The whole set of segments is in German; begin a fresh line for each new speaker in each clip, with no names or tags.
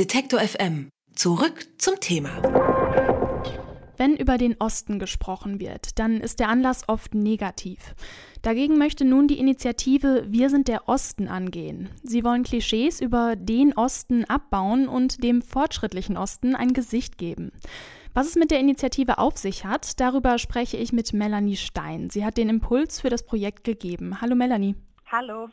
Detektor FM. Zurück zum Thema.
Wenn über den Osten gesprochen wird, dann ist der Anlass oft negativ. Dagegen möchte nun die Initiative Wir sind der Osten angehen. Sie wollen Klischees über den Osten abbauen und dem fortschrittlichen Osten ein Gesicht geben. Was es mit der Initiative auf sich hat, darüber spreche ich mit Melanie Stein. Sie hat den Impuls für das Projekt gegeben. Hallo Melanie.
Hallo.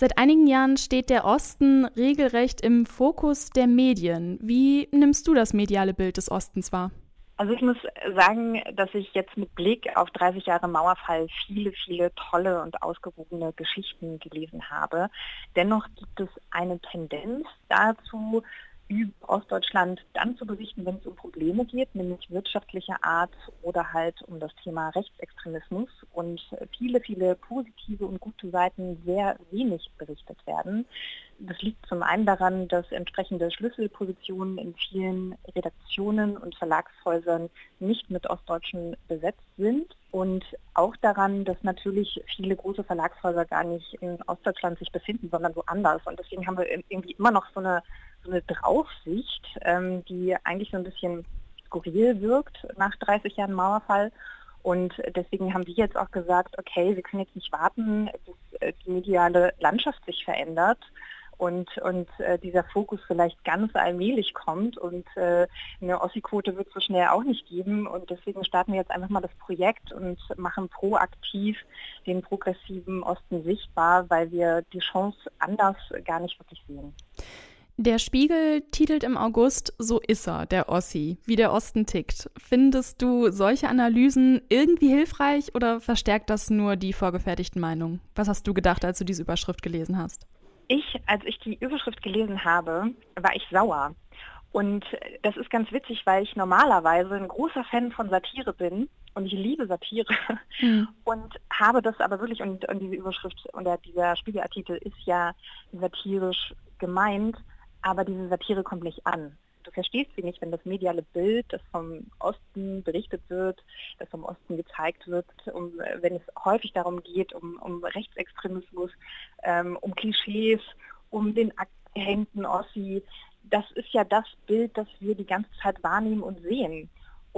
Seit einigen Jahren steht der Osten regelrecht im Fokus der Medien. Wie nimmst du das mediale Bild des Ostens wahr?
Also ich muss sagen, dass ich jetzt mit Blick auf 30 Jahre Mauerfall viele, viele tolle und ausgewogene Geschichten gelesen habe. Dennoch gibt es eine Tendenz dazu, Ostdeutschland dann zu berichten, wenn es um Probleme geht, nämlich wirtschaftlicher Art oder halt um das Thema Rechtsextremismus und viele, viele positive und gute Seiten sehr wenig berichtet werden. Das liegt zum einen daran, dass entsprechende Schlüsselpositionen in vielen Redaktionen und Verlagshäusern nicht mit Ostdeutschen besetzt sind und auch daran, dass natürlich viele große Verlagshäuser gar nicht in Ostdeutschland sich befinden, sondern woanders. Und deswegen haben wir irgendwie immer noch so eine eine Draufsicht, ähm, die eigentlich so ein bisschen skurril wirkt nach 30 Jahren Mauerfall. Und deswegen haben wir jetzt auch gesagt, okay, wir können jetzt nicht warten, bis äh, die mediale Landschaft sich verändert und, und äh, dieser Fokus vielleicht ganz allmählich kommt und äh, eine Ossi-Quote wird es so schnell auch nicht geben und deswegen starten wir jetzt einfach mal das Projekt und machen proaktiv den progressiven Osten sichtbar, weil wir die Chance anders gar nicht wirklich sehen.
Der Spiegel titelt im August So ist er, der Ossi, wie der Osten tickt. Findest du solche Analysen irgendwie hilfreich oder verstärkt das nur die vorgefertigten Meinungen? Was hast du gedacht, als du diese Überschrift gelesen hast?
Ich, als ich die Überschrift gelesen habe, war ich sauer. Und das ist ganz witzig, weil ich normalerweise ein großer Fan von Satire bin und ich liebe Satire mhm. und habe das aber wirklich, und, und diese Überschrift und dieser Spiegelartikel ist ja satirisch gemeint, aber diese Satire kommt nicht an. Du verstehst sie nicht, wenn das mediale Bild, das vom Osten berichtet wird, das vom Osten gezeigt wird, um, wenn es häufig darum geht, um, um Rechtsextremismus, ähm, um Klischees, um den abgehängten Ossi. Das ist ja das Bild, das wir die ganze Zeit wahrnehmen und sehen.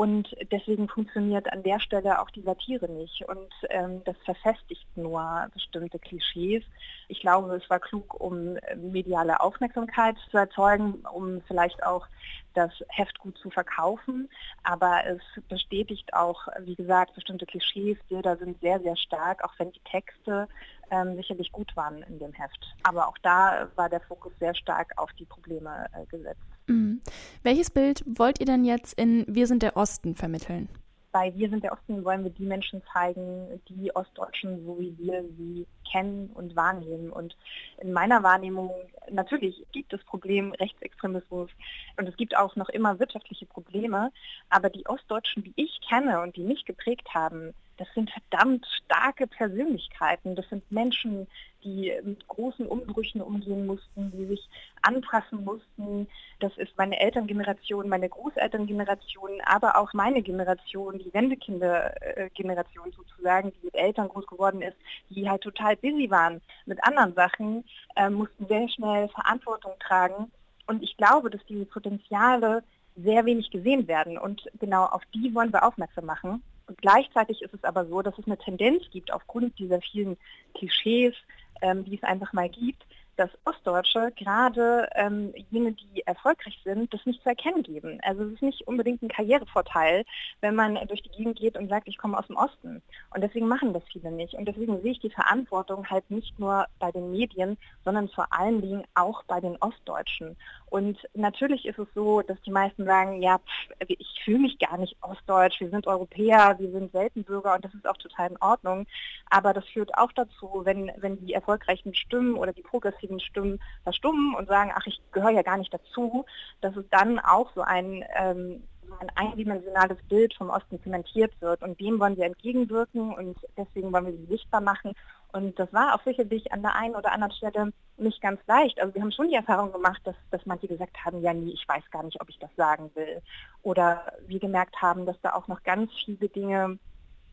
Und deswegen funktioniert an der Stelle auch die Satire nicht. Und ähm, das verfestigt nur bestimmte Klischees. Ich glaube, es war klug, um mediale Aufmerksamkeit zu erzeugen, um vielleicht auch das Heft gut zu verkaufen. Aber es bestätigt auch, wie gesagt, bestimmte Klischees. Bilder sind sehr, sehr stark, auch wenn die Texte ähm, sicherlich gut waren in dem Heft. Aber auch da war der Fokus sehr stark auf die Probleme äh, gesetzt.
Mhm. Welches Bild wollt ihr denn jetzt in Wir sind der Osten vermitteln?
Bei Wir sind der Osten wollen wir die Menschen zeigen, die Ostdeutschen, so wie wir sie kennen und wahrnehmen. Und in meiner Wahrnehmung, natürlich gibt es Problem Rechtsextremismus und es gibt auch noch immer wirtschaftliche Probleme, aber die Ostdeutschen, die ich kenne und die mich geprägt haben, das sind verdammt starke Persönlichkeiten. Das sind Menschen, die mit großen Umbrüchen umgehen mussten, die sich anpassen mussten. Das ist meine Elterngeneration, meine Großelterngeneration, aber auch meine Generation, die Wendekindergeneration sozusagen, die mit Eltern groß geworden ist, die halt total busy waren mit anderen Sachen, äh, mussten sehr schnell Verantwortung tragen. Und ich glaube, dass diese Potenziale sehr wenig gesehen werden. Und genau auf die wollen wir aufmerksam machen. Und gleichzeitig ist es aber so, dass es eine Tendenz gibt, aufgrund dieser vielen Klischees, ähm, die es einfach mal gibt, dass Ostdeutsche, gerade ähm, jene, die erfolgreich sind, das nicht zu erkennen geben. Also es ist nicht unbedingt ein Karrierevorteil, wenn man durch die Gegend geht und sagt, ich komme aus dem Osten. Und deswegen machen das viele nicht. Und deswegen sehe ich die Verantwortung halt nicht nur bei den Medien, sondern vor allen Dingen auch bei den Ostdeutschen. Und natürlich ist es so, dass die meisten sagen, ja, pff, ich fühle mich gar nicht ostdeutsch, wir sind Europäer, wir sind Weltenbürger und das ist auch total in Ordnung. Aber das führt auch dazu, wenn, wenn die erfolgreichen Stimmen oder die progressiven Stimmen verstummen und sagen, ach, ich gehöre ja gar nicht dazu, dass es dann auch so ein ähm, ein eindimensionales Bild vom Osten zementiert wird. Und dem wollen wir entgegenwirken und deswegen wollen wir sie sichtbar machen. Und das war auch sicherlich an der einen oder anderen Stelle nicht ganz leicht. Also wir haben schon die Erfahrung gemacht, dass, dass manche gesagt haben, ja nie, ich weiß gar nicht, ob ich das sagen will. Oder wir gemerkt haben, dass da auch noch ganz viele Dinge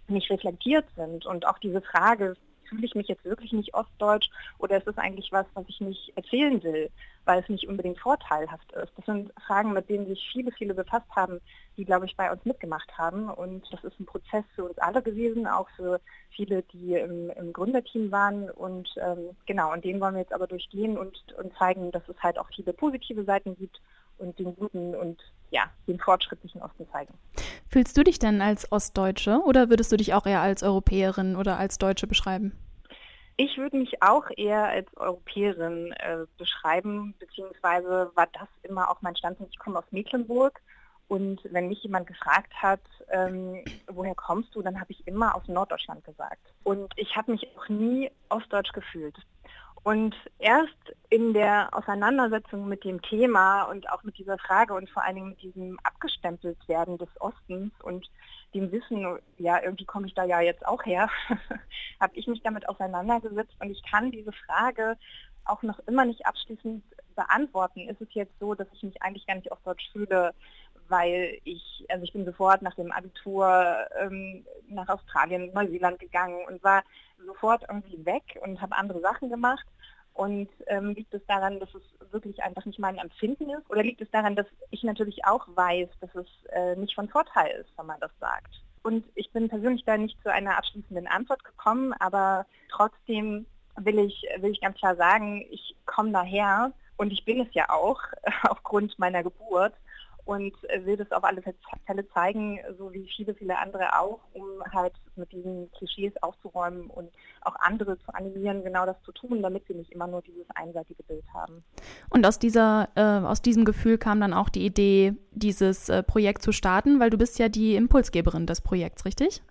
nicht reflektiert sind. Und auch diese Frage, fühle ich mich jetzt wirklich nicht ostdeutsch oder ist es eigentlich was, was ich nicht erzählen will, weil es nicht unbedingt vorteilhaft ist? Das sind Fragen, mit denen sich viele, viele befasst haben, die, glaube ich, bei uns mitgemacht haben. Und das ist ein Prozess für uns alle gewesen, auch für viele, die im, im Gründerteam waren. Und ähm, genau, und den wollen wir jetzt aber durchgehen und, und zeigen, dass es halt auch viele positive Seiten gibt und den guten und ja, den fortschrittlichen Osten zeigen.
Fühlst du dich denn als Ostdeutsche oder würdest du dich auch eher als Europäerin oder als Deutsche beschreiben?
Ich würde mich auch eher als Europäerin äh, beschreiben, beziehungsweise war das immer auch mein Standpunkt. Ich komme aus Mecklenburg und wenn mich jemand gefragt hat, ähm, woher kommst du, dann habe ich immer aus Norddeutschland gesagt. Und ich habe mich auch nie ostdeutsch gefühlt. Und erst in der Auseinandersetzung mit dem Thema und auch mit dieser Frage und vor allen Dingen mit diesem Abgestempeltwerden des Ostens und dem Wissen, ja, irgendwie komme ich da ja jetzt auch her, habe ich mich damit auseinandergesetzt und ich kann diese Frage auch noch immer nicht abschließend beantworten. Ist es jetzt so, dass ich mich eigentlich gar nicht ostdeutsch fühle, weil ich, also ich bin sofort nach dem Abitur ähm, nach Australien, Neuseeland gegangen und war sofort irgendwie weg und habe andere Sachen gemacht. Und ähm, liegt es daran, dass es wirklich einfach nicht mein Empfinden ist? Oder liegt es daran, dass ich natürlich auch weiß, dass es äh, nicht von Vorteil ist, wenn man das sagt? Und ich bin persönlich da nicht zu einer abschließenden Antwort gekommen, aber trotzdem will ich, will ich ganz klar sagen, ich komme daher und ich bin es ja auch aufgrund meiner Geburt und will das auf alle Fälle zeigen, so wie viele, viele andere auch, um halt mit diesen Klischees aufzuräumen und auch andere zu animieren, genau das zu tun, damit wir nicht immer nur dieses einseitige Bild haben.
Und aus dieser, äh, aus diesem Gefühl kam dann auch die Idee, dieses äh, Projekt zu starten, weil du bist ja die Impulsgeberin des Projekts, richtig?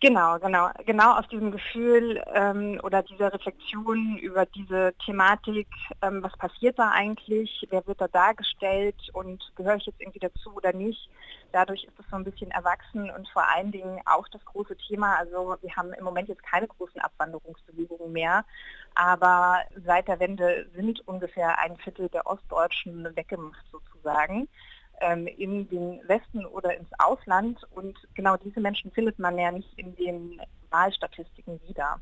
Genau, genau, genau aus diesem Gefühl ähm, oder dieser Reflexion über diese Thematik, ähm, was passiert da eigentlich, wer wird da dargestellt und gehöre ich jetzt irgendwie dazu oder nicht. Dadurch ist es so ein bisschen erwachsen und vor allen Dingen auch das große Thema. Also wir haben im Moment jetzt keine großen Abwanderungsbewegungen mehr, aber seit der Wende sind ungefähr ein Viertel der Ostdeutschen weggemacht sozusagen in den Westen oder ins Ausland. Und genau diese Menschen findet man ja nicht in den Wahlstatistiken wieder.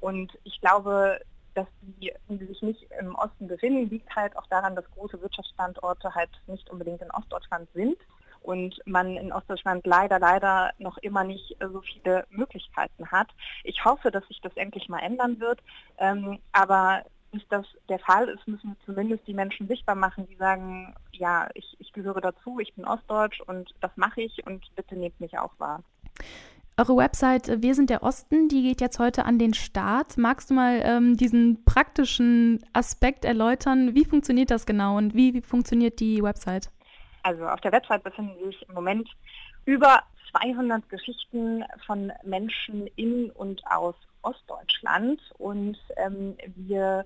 Und ich glaube, dass die, die sich nicht im Osten befinden, liegt halt auch daran, dass große Wirtschaftsstandorte halt nicht unbedingt in Ostdeutschland sind und man in Ostdeutschland leider, leider noch immer nicht so viele Möglichkeiten hat. Ich hoffe, dass sich das endlich mal ändern wird. Ähm, aber bis das der Fall ist, müssen zumindest die Menschen sichtbar machen, die sagen, ja, ich, ich gehöre dazu, ich bin Ostdeutsch und das mache ich und bitte nehmt mich auch wahr.
Eure Website äh, Wir sind der Osten, die geht jetzt heute an den Start. Magst du mal ähm, diesen praktischen Aspekt erläutern? Wie funktioniert das genau und wie, wie funktioniert die Website?
Also auf der Website befinden sich im Moment über 200 Geschichten von Menschen in und aus Ostdeutschland und ähm, wir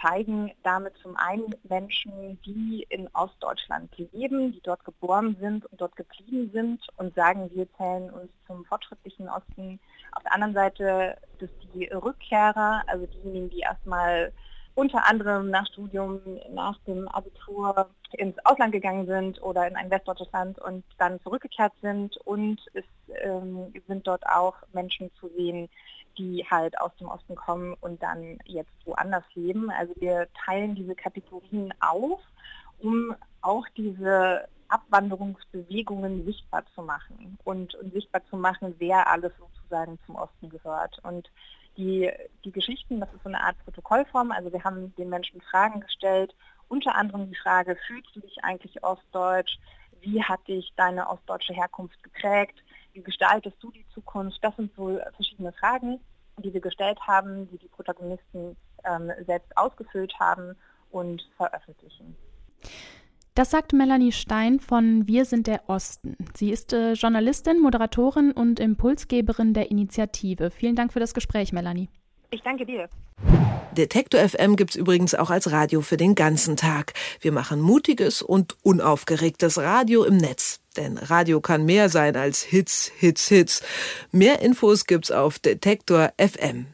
zeigen damit zum einen Menschen, die in Ostdeutschland leben, die dort geboren sind und dort geblieben sind und sagen, wir zählen uns zum fortschrittlichen Osten. Auf der anderen Seite das die Rückkehrer, also diejenigen, die erstmal unter anderem nach Studium, nach dem Abitur ins Ausland gegangen sind oder in ein westdeutsches Land und dann zurückgekehrt sind. Und es ähm, sind dort auch Menschen zu sehen, die halt aus dem Osten kommen und dann jetzt woanders leben. Also wir teilen diese Kategorien auf, um auch diese Abwanderungsbewegungen sichtbar zu machen und, und sichtbar zu machen, wer alles sozusagen zum Osten gehört. Und die, die Geschichten, das ist so eine Art Protokollform, also wir haben den Menschen Fragen gestellt, unter anderem die Frage, fühlst du dich eigentlich ostdeutsch? Wie hat dich deine ostdeutsche Herkunft geprägt? Wie gestaltest du die Zukunft? Das sind so verschiedene Fragen, die wir gestellt haben, die die Protagonisten ähm, selbst ausgefüllt haben und veröffentlichen.
Das sagt Melanie Stein von Wir sind der Osten. Sie ist äh, Journalistin, Moderatorin und Impulsgeberin der Initiative. Vielen Dank für das Gespräch, Melanie.
Ich danke dir.
Detektor FM gibt es übrigens auch als Radio für den ganzen Tag. Wir machen mutiges und unaufgeregtes Radio im Netz. Denn Radio kann mehr sein als Hits, Hits, Hits. Mehr Infos gibt's auf Detektor FM.